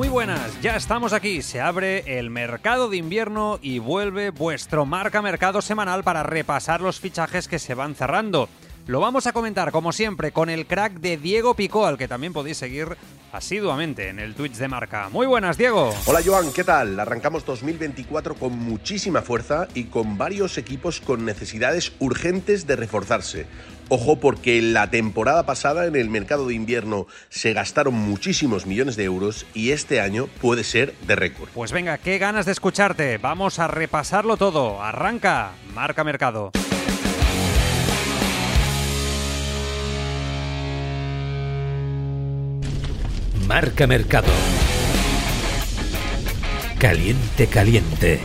Muy buenas, ya estamos aquí. Se abre el mercado de invierno y vuelve vuestro Marca Mercado semanal para repasar los fichajes que se van cerrando. Lo vamos a comentar, como siempre, con el crack de Diego Picó, al que también podéis seguir asiduamente en el Twitch de marca. Muy buenas, Diego. Hola, Joan, ¿qué tal? Arrancamos 2024 con muchísima fuerza y con varios equipos con necesidades urgentes de reforzarse. Ojo porque la temporada pasada en el mercado de invierno se gastaron muchísimos millones de euros y este año puede ser de récord. Pues venga, qué ganas de escucharte. Vamos a repasarlo todo. Arranca, marca mercado. Marca Mercado. Caliente, caliente.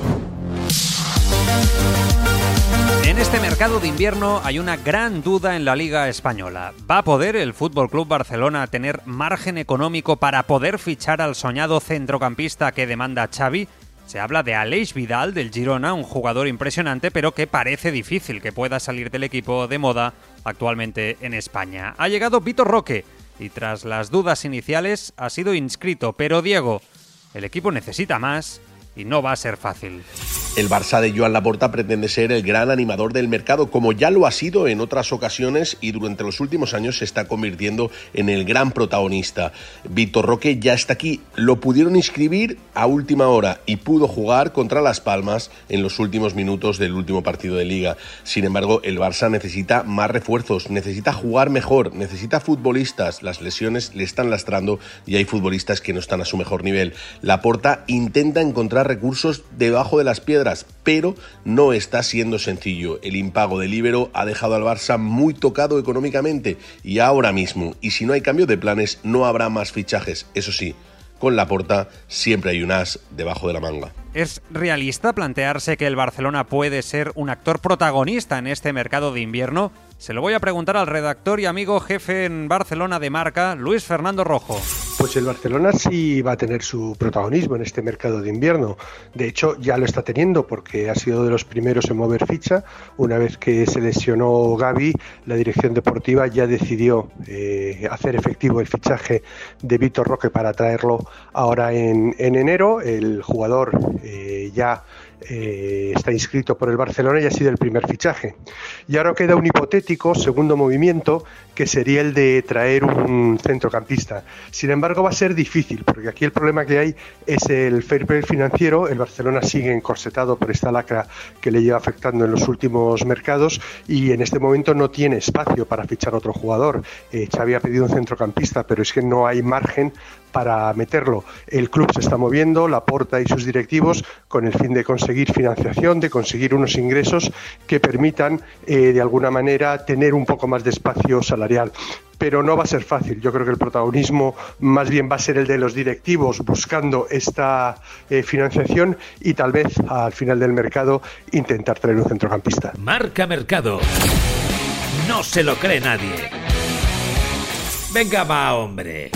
En este mercado de invierno hay una gran duda en la Liga Española. ¿Va a poder el Fútbol Club Barcelona tener margen económico para poder fichar al soñado centrocampista que demanda Xavi? Se habla de Aleix Vidal del Girona, un jugador impresionante, pero que parece difícil que pueda salir del equipo de moda actualmente en España. Ha llegado Vitor Roque, y tras las dudas iniciales ha sido inscrito, pero Diego, el equipo necesita más y no va a ser fácil. El Barça de Joan Laporta pretende ser el gran animador del mercado, como ya lo ha sido en otras ocasiones y durante los últimos años se está convirtiendo en el gran protagonista. Víctor Roque ya está aquí, lo pudieron inscribir a última hora y pudo jugar contra Las Palmas en los últimos minutos del último partido de liga. Sin embargo, el Barça necesita más refuerzos, necesita jugar mejor, necesita futbolistas, las lesiones le están lastrando y hay futbolistas que no están a su mejor nivel. Laporta intenta encontrar recursos debajo de las piedras pero no está siendo sencillo. El impago del Ibero ha dejado al Barça muy tocado económicamente y ahora mismo, y si no hay cambio de planes, no habrá más fichajes. Eso sí, con la porta siempre hay un as debajo de la manga. ¿Es realista plantearse que el Barcelona puede ser un actor protagonista en este mercado de invierno? Se lo voy a preguntar al redactor y amigo jefe en Barcelona de marca, Luis Fernando Rojo. Pues el Barcelona sí va a tener su protagonismo en este mercado de invierno. De hecho, ya lo está teniendo porque ha sido de los primeros en mover ficha. Una vez que se lesionó Gaby, la dirección deportiva ya decidió eh, hacer efectivo el fichaje de Víctor Roque para traerlo ahora en, enero. El jugador eh, ya eh, está inscrito por el Barcelona y ha sido el primer fichaje. Y ahora queda un hipotético segundo movimiento que sería el de traer un centrocampista. Sin embargo, va a ser difícil porque aquí el problema que hay es el fair play financiero. El Barcelona sigue encorsetado por esta lacra que le lleva afectando en los últimos mercados y en este momento no tiene espacio para fichar otro jugador. Eh, Xavi ha pedido un centrocampista, pero es que no hay margen para meterlo. El club se está moviendo, la Porta y sus directivos, con el fin de conseguir financiación, de conseguir unos ingresos que permitan, eh, de alguna manera, tener un poco más de espacio salarial pero no va a ser fácil. Yo creo que el protagonismo más bien va a ser el de los directivos buscando esta eh, financiación y tal vez al final del mercado intentar traer un centrocampista. Marca Mercado. No se lo cree nadie. Venga, va, hombre.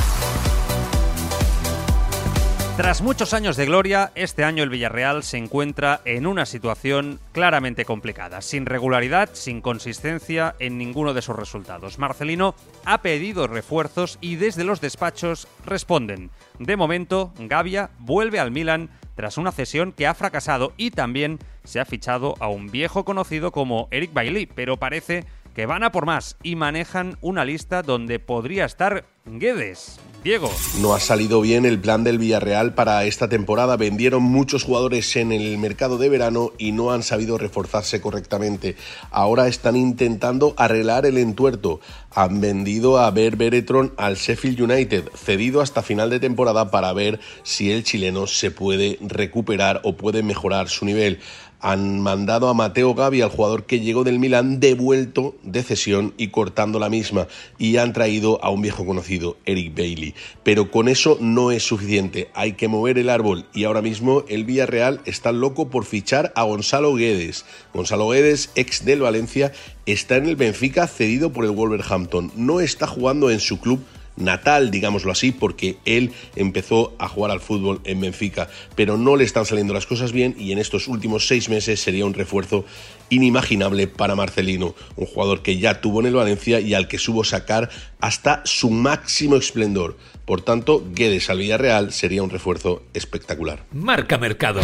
Tras muchos años de gloria, este año el Villarreal se encuentra en una situación claramente complicada, sin regularidad, sin consistencia en ninguno de sus resultados. Marcelino ha pedido refuerzos y desde los despachos responden. De momento, Gavia vuelve al Milan tras una cesión que ha fracasado y también se ha fichado a un viejo conocido como Eric Bailey, pero parece que van a por más y manejan una lista donde podría estar Guedes. Diego. No ha salido bien el plan del Villarreal para esta temporada. Vendieron muchos jugadores en el mercado de verano y no han sabido reforzarse correctamente. Ahora están intentando arreglar el entuerto. Han vendido a Ber Beretron al Sheffield United, cedido hasta final de temporada para ver si el chileno se puede recuperar o puede mejorar su nivel han mandado a Mateo Gavi, al jugador que llegó del Milan, devuelto de cesión y cortando la misma, y han traído a un viejo conocido, Eric Bailey. Pero con eso no es suficiente, hay que mover el árbol y ahora mismo el Villarreal está loco por fichar a Gonzalo Guedes. Gonzalo Guedes, ex del Valencia, está en el Benfica cedido por el Wolverhampton. No está jugando en su club natal, digámoslo así, porque él empezó a jugar al fútbol en Benfica, pero no le están saliendo las cosas bien y en estos últimos seis meses sería un refuerzo inimaginable para Marcelino, un jugador que ya tuvo en el Valencia y al que supo sacar hasta su máximo esplendor. Por tanto, Guedes al Villarreal sería un refuerzo espectacular. Marca Mercado.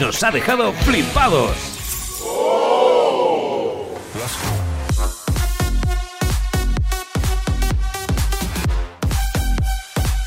Nos ha dejado flipados.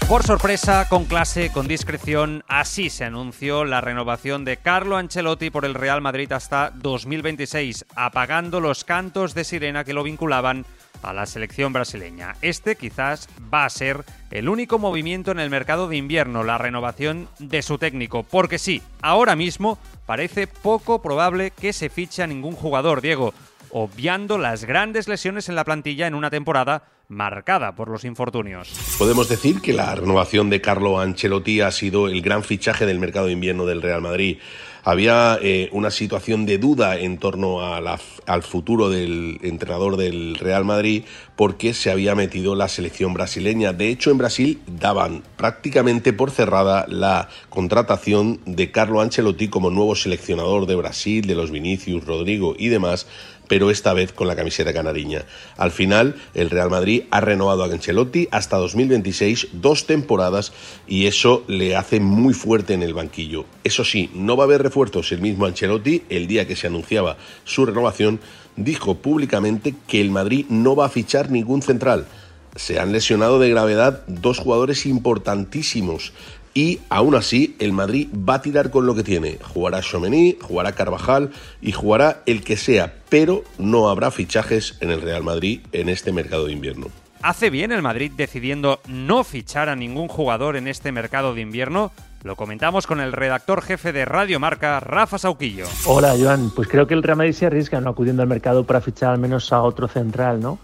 Por sorpresa, con clase, con discreción, así se anunció la renovación de Carlo Ancelotti por el Real Madrid hasta 2026, apagando los cantos de sirena que lo vinculaban a la selección brasileña. Este quizás va a ser el único movimiento en el mercado de invierno, la renovación de su técnico, porque sí, ahora mismo parece poco probable que se fiche a ningún jugador, Diego, obviando las grandes lesiones en la plantilla en una temporada marcada por los infortunios. Podemos decir que la renovación de Carlo Ancelotti ha sido el gran fichaje del mercado de invierno del Real Madrid. Había eh, una situación de duda en torno al futuro del entrenador del Real Madrid porque se había metido la selección brasileña. De hecho, en Brasil daban prácticamente por cerrada la contratación de Carlo Ancelotti como nuevo seleccionador de Brasil, de los Vinicius, Rodrigo y demás pero esta vez con la camiseta canariña. Al final, el Real Madrid ha renovado a Ancelotti hasta 2026, dos temporadas, y eso le hace muy fuerte en el banquillo. Eso sí, no va a haber refuerzos. El mismo Ancelotti, el día que se anunciaba su renovación, dijo públicamente que el Madrid no va a fichar ningún central. Se han lesionado de gravedad dos jugadores importantísimos y aún así el Madrid va a tirar con lo que tiene. Jugará Chomení, jugará Carvajal y jugará el que sea, pero no habrá fichajes en el Real Madrid en este mercado de invierno. ¿Hace bien el Madrid decidiendo no fichar a ningún jugador en este mercado de invierno? Lo comentamos con el redactor jefe de Radio Marca, Rafa Sauquillo. Hola, Joan. Pues creo que el Real Madrid se arriesga no acudiendo al mercado para fichar al menos a otro central, ¿no?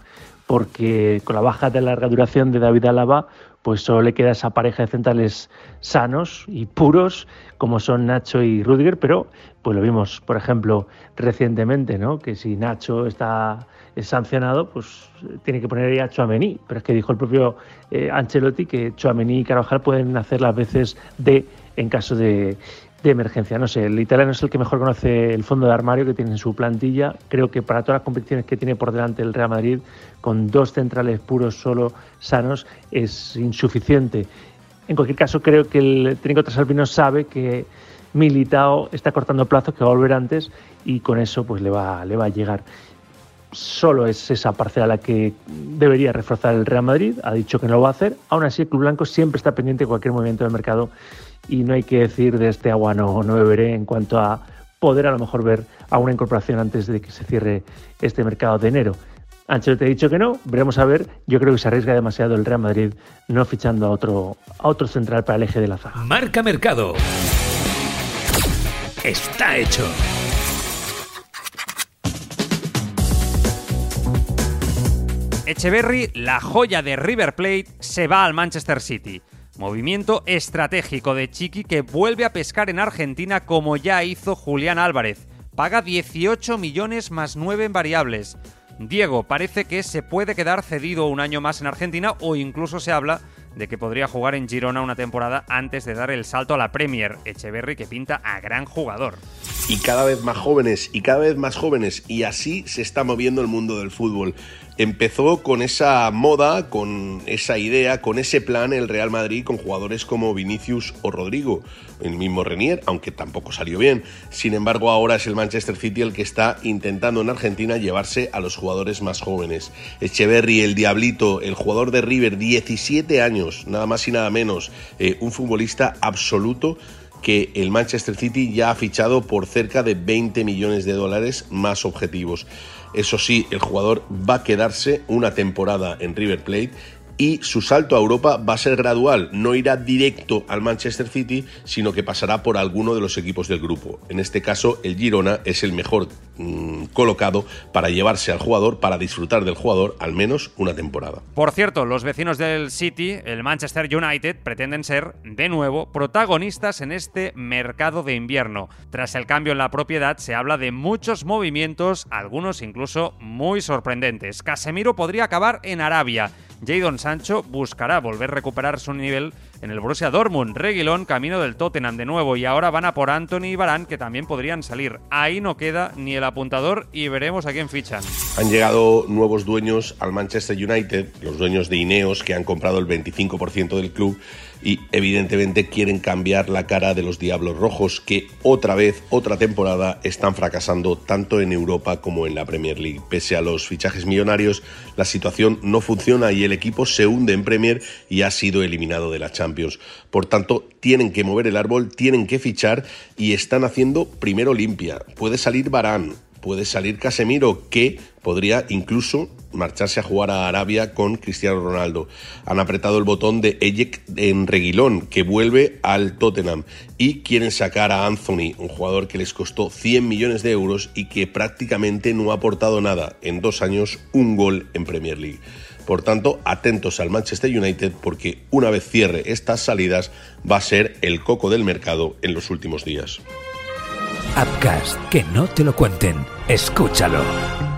Porque con la baja de larga duración de David Alaba, pues solo le queda esa pareja de centrales sanos y puros como son Nacho y Rudiger, pero pues lo vimos, por ejemplo, recientemente, ¿no? Que si Nacho está sancionado, pues tiene que poner a Chouameni, pero es que dijo el propio eh, Ancelotti que Chouameni y Carvajal pueden hacer las veces de en caso de, de emergencia. No sé, el italiano es el que mejor conoce el fondo de armario que tiene en su plantilla. Creo que para todas las competiciones que tiene por delante el Real Madrid, con dos centrales puros solo sanos, es insuficiente. En cualquier caso, creo que el técnico trasalpino sabe que Militao está cortando plazos, que va a volver antes y con eso pues le va, le va a llegar. Solo es esa parcela la que debería reforzar el Real Madrid. Ha dicho que no lo va a hacer. Aún así, el Club Blanco siempre está pendiente de cualquier movimiento del mercado y no hay que decir de este agua no, no beberé en cuanto a poder a lo mejor ver a una incorporación antes de que se cierre este mercado de enero. Ancelotti ha dicho que no, veremos a ver. Yo creo que se arriesga demasiado el Real Madrid no fichando a otro, a otro central para el eje de la zaga. Marca Mercado. Está hecho. Echeverry, la joya de River Plate, se va al Manchester City. Movimiento estratégico de Chiqui que vuelve a pescar en Argentina como ya hizo Julián Álvarez. Paga 18 millones más 9 en variables. Diego parece que se puede quedar cedido un año más en Argentina o incluso se habla de que podría jugar en Girona una temporada antes de dar el salto a la Premier. Echeverry que pinta a gran jugador. Y cada vez más jóvenes y cada vez más jóvenes y así se está moviendo el mundo del fútbol. Empezó con esa moda, con esa idea, con ese plan el Real Madrid con jugadores como Vinicius o Rodrigo, el mismo Renier, aunque tampoco salió bien. Sin embargo, ahora es el Manchester City el que está intentando en Argentina llevarse a los jugadores más jóvenes. Echeverry, el Diablito, el jugador de River, 17 años, nada más y nada menos, eh, un futbolista absoluto que el Manchester City ya ha fichado por cerca de 20 millones de dólares más objetivos. Eso sí, el jugador va a quedarse una temporada en River Plate y su salto a Europa va a ser gradual, no irá directo al Manchester City, sino que pasará por alguno de los equipos del grupo. En este caso, el Girona es el mejor mm, colocado para llevarse al jugador, para disfrutar del jugador al menos una temporada. Por cierto, los vecinos del City, el Manchester United, pretenden ser, de nuevo, protagonistas en este mercado de invierno. Tras el cambio en la propiedad, se habla de muchos movimientos, algunos incluso muy sorprendentes. Casemiro podría acabar en Arabia. Jadon Sancho buscará volver a recuperar su nivel en el Borussia Dortmund. Reguilón camino del Tottenham de nuevo y ahora van a por Anthony y Barán que también podrían salir. Ahí no queda ni el apuntador y veremos a quién fichan. Han llegado nuevos dueños al Manchester United, los dueños de Ineos que han comprado el 25% del club y evidentemente quieren cambiar la cara de los Diablos Rojos que otra vez, otra temporada están fracasando tanto en Europa como en la Premier League. Pese a los fichajes millonarios, la situación no funciona y el equipo se hunde en Premier y ha sido eliminado de la Champions. Por tanto, tienen que mover el árbol, tienen que fichar y están haciendo primero limpia. Puede salir Barán, puede salir Casemiro, que podría incluso marcharse a jugar a Arabia con Cristiano Ronaldo. Han apretado el botón de Ejek en Reguilón, que vuelve al Tottenham, y quieren sacar a Anthony, un jugador que les costó 100 millones de euros y que prácticamente no ha aportado nada en dos años, un gol en Premier League. Por tanto, atentos al Manchester United porque una vez cierre estas salidas va a ser el coco del mercado en los últimos días. Upcast, que no te lo cuenten. Escúchalo.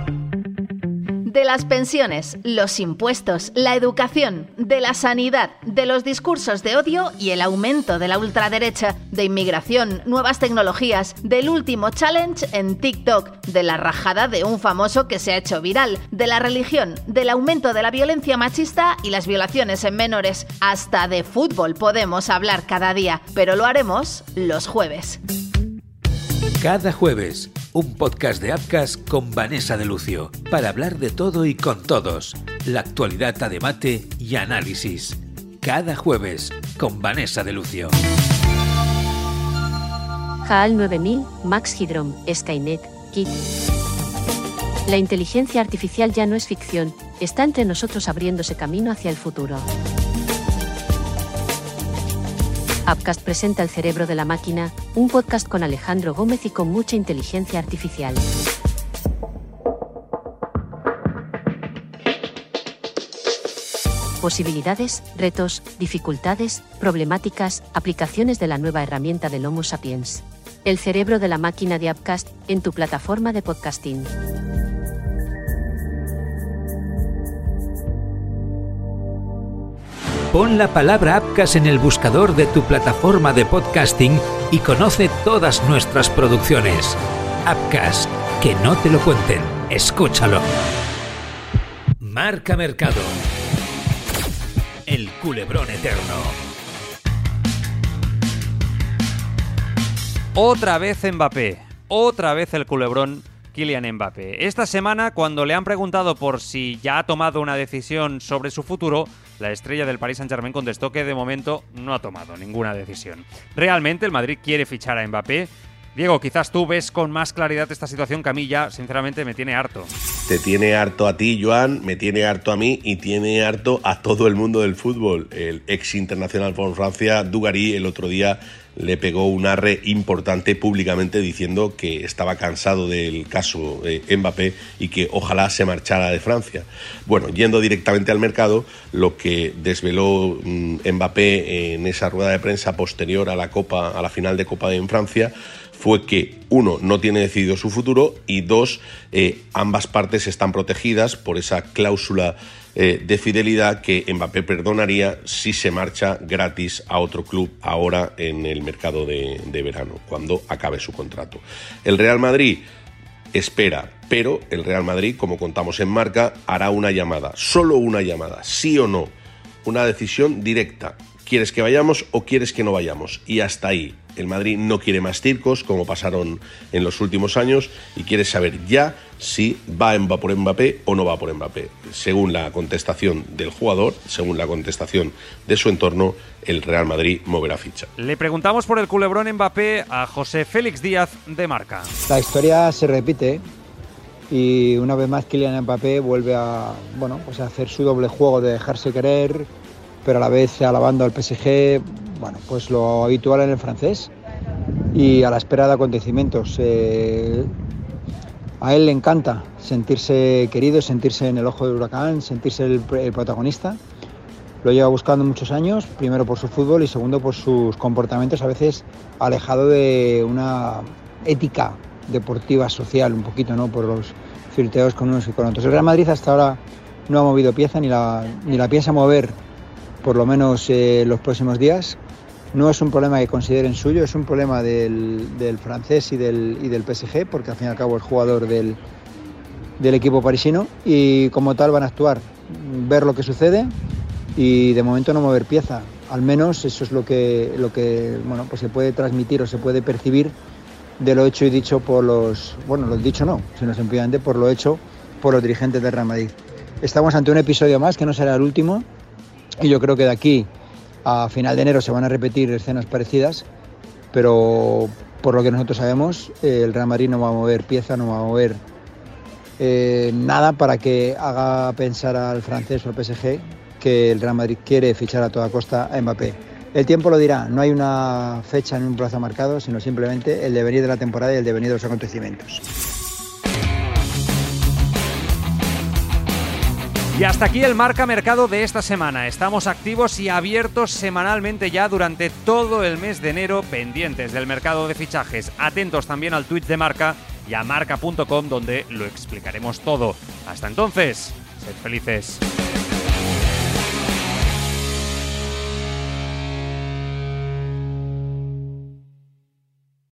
De las pensiones, los impuestos, la educación, de la sanidad, de los discursos de odio y el aumento de la ultraderecha, de inmigración, nuevas tecnologías, del último challenge en TikTok, de la rajada de un famoso que se ha hecho viral, de la religión, del aumento de la violencia machista y las violaciones en menores. Hasta de fútbol podemos hablar cada día, pero lo haremos los jueves. Cada jueves, un podcast de Apcas con Vanessa de Lucio, para hablar de todo y con todos, la actualidad a debate y análisis. Cada jueves, con Vanessa de Lucio. HAL 9000, Max Hydrom, Skynet, Kit. La inteligencia artificial ya no es ficción, está entre nosotros abriéndose camino hacia el futuro. Upcast presenta El cerebro de la máquina, un podcast con Alejandro Gómez y con mucha inteligencia artificial. Posibilidades, retos, dificultades, problemáticas, aplicaciones de la nueva herramienta del Homo sapiens. El cerebro de la máquina de Upcast en tu plataforma de podcasting. Pon la palabra Apcas en el buscador de tu plataforma de podcasting y conoce todas nuestras producciones. Apcas, que no te lo cuenten, escúchalo. Marca Mercado. El culebrón eterno. Otra vez Mbappé, otra vez el culebrón Kylian Mbappé. Esta semana, cuando le han preguntado por si ya ha tomado una decisión sobre su futuro, la estrella del Paris Saint-Germain contestó que de momento no ha tomado ninguna decisión. Realmente el Madrid quiere fichar a Mbappé. Diego, quizás tú ves con más claridad esta situación que a mí ya, sinceramente, me tiene harto. Te tiene harto a ti, Joan, me tiene harto a mí y tiene harto a todo el mundo del fútbol. El ex internacional por Francia, Dugarry, el otro día le pegó un arre importante públicamente diciendo que estaba cansado del caso de Mbappé y que ojalá se marchara de Francia. Bueno, yendo directamente al mercado, lo que desveló mm, Mbappé en esa rueda de prensa posterior a la Copa, a la final de Copa en Francia, fue que uno no tiene decidido su futuro y dos eh, ambas partes están protegidas por esa cláusula eh, de fidelidad que Mbappé perdonaría si se marcha gratis a otro club ahora en el mercado de, de verano, cuando acabe su contrato. El Real Madrid espera, pero el Real Madrid, como contamos en marca, hará una llamada, solo una llamada, sí o no, una decisión directa. ¿Quieres que vayamos o quieres que no vayamos? Y hasta ahí. El Madrid no quiere más circos, como pasaron en los últimos años, y quiere saber ya si va por Mbappé o no va por Mbappé. Según la contestación del jugador, según la contestación de su entorno, el Real Madrid moverá ficha. Le preguntamos por el culebrón Mbappé a José Félix Díaz de Marca. La historia se repite y una vez más Kylian Mbappé vuelve a, bueno, pues a hacer su doble juego de dejarse querer, pero a la vez alabando al PSG, bueno, pues lo habitual en el francés y a la espera de acontecimientos. Eh, a él le encanta sentirse querido, sentirse en el ojo del huracán, sentirse el, protagonista. Lo lleva buscando muchos años, primero por su fútbol y segundo por sus comportamientos a veces alejado de una ética deportiva, social, un poquito, ¿no? Por los flirteos con unos y con otros. El Real Madrid hasta ahora no ha movido pieza ni la, ni la piensa mover, por lo menos eh, los próximos días. No es un problema que consideren suyo, es un problema del, francés y del, PSG, porque al fin y al cabo es jugador del, equipo parisino y como tal van a actuar, ver lo que sucede y de momento no mover pieza. Al menos eso es lo que, pues se puede transmitir o se puede percibir de lo hecho y dicho por los, bueno, lo dicho no, sino simplemente por lo hecho por los dirigentes del Real Madrid. Estamos ante un episodio más que no será el último y yo creo que de aquí a final de enero se van a repetir escenas parecidas, pero por lo que nosotros sabemos, el Real Madrid no va a mover pieza, no va a mover eh, nada para que haga pensar al francés o al PSG que el Real Madrid quiere fichar a toda costa a Mbappé. El tiempo lo dirá, no hay una fecha ni un plazo marcado, sino simplemente el devenir de la temporada y el devenir de los acontecimientos. Y hasta aquí el marca mercado de esta semana. Estamos activos y abiertos semanalmente ya durante todo el mes de enero, pendientes del mercado de fichajes. Atentos también al tweet de marca y a marca.com donde lo explicaremos todo. Hasta entonces, sed felices.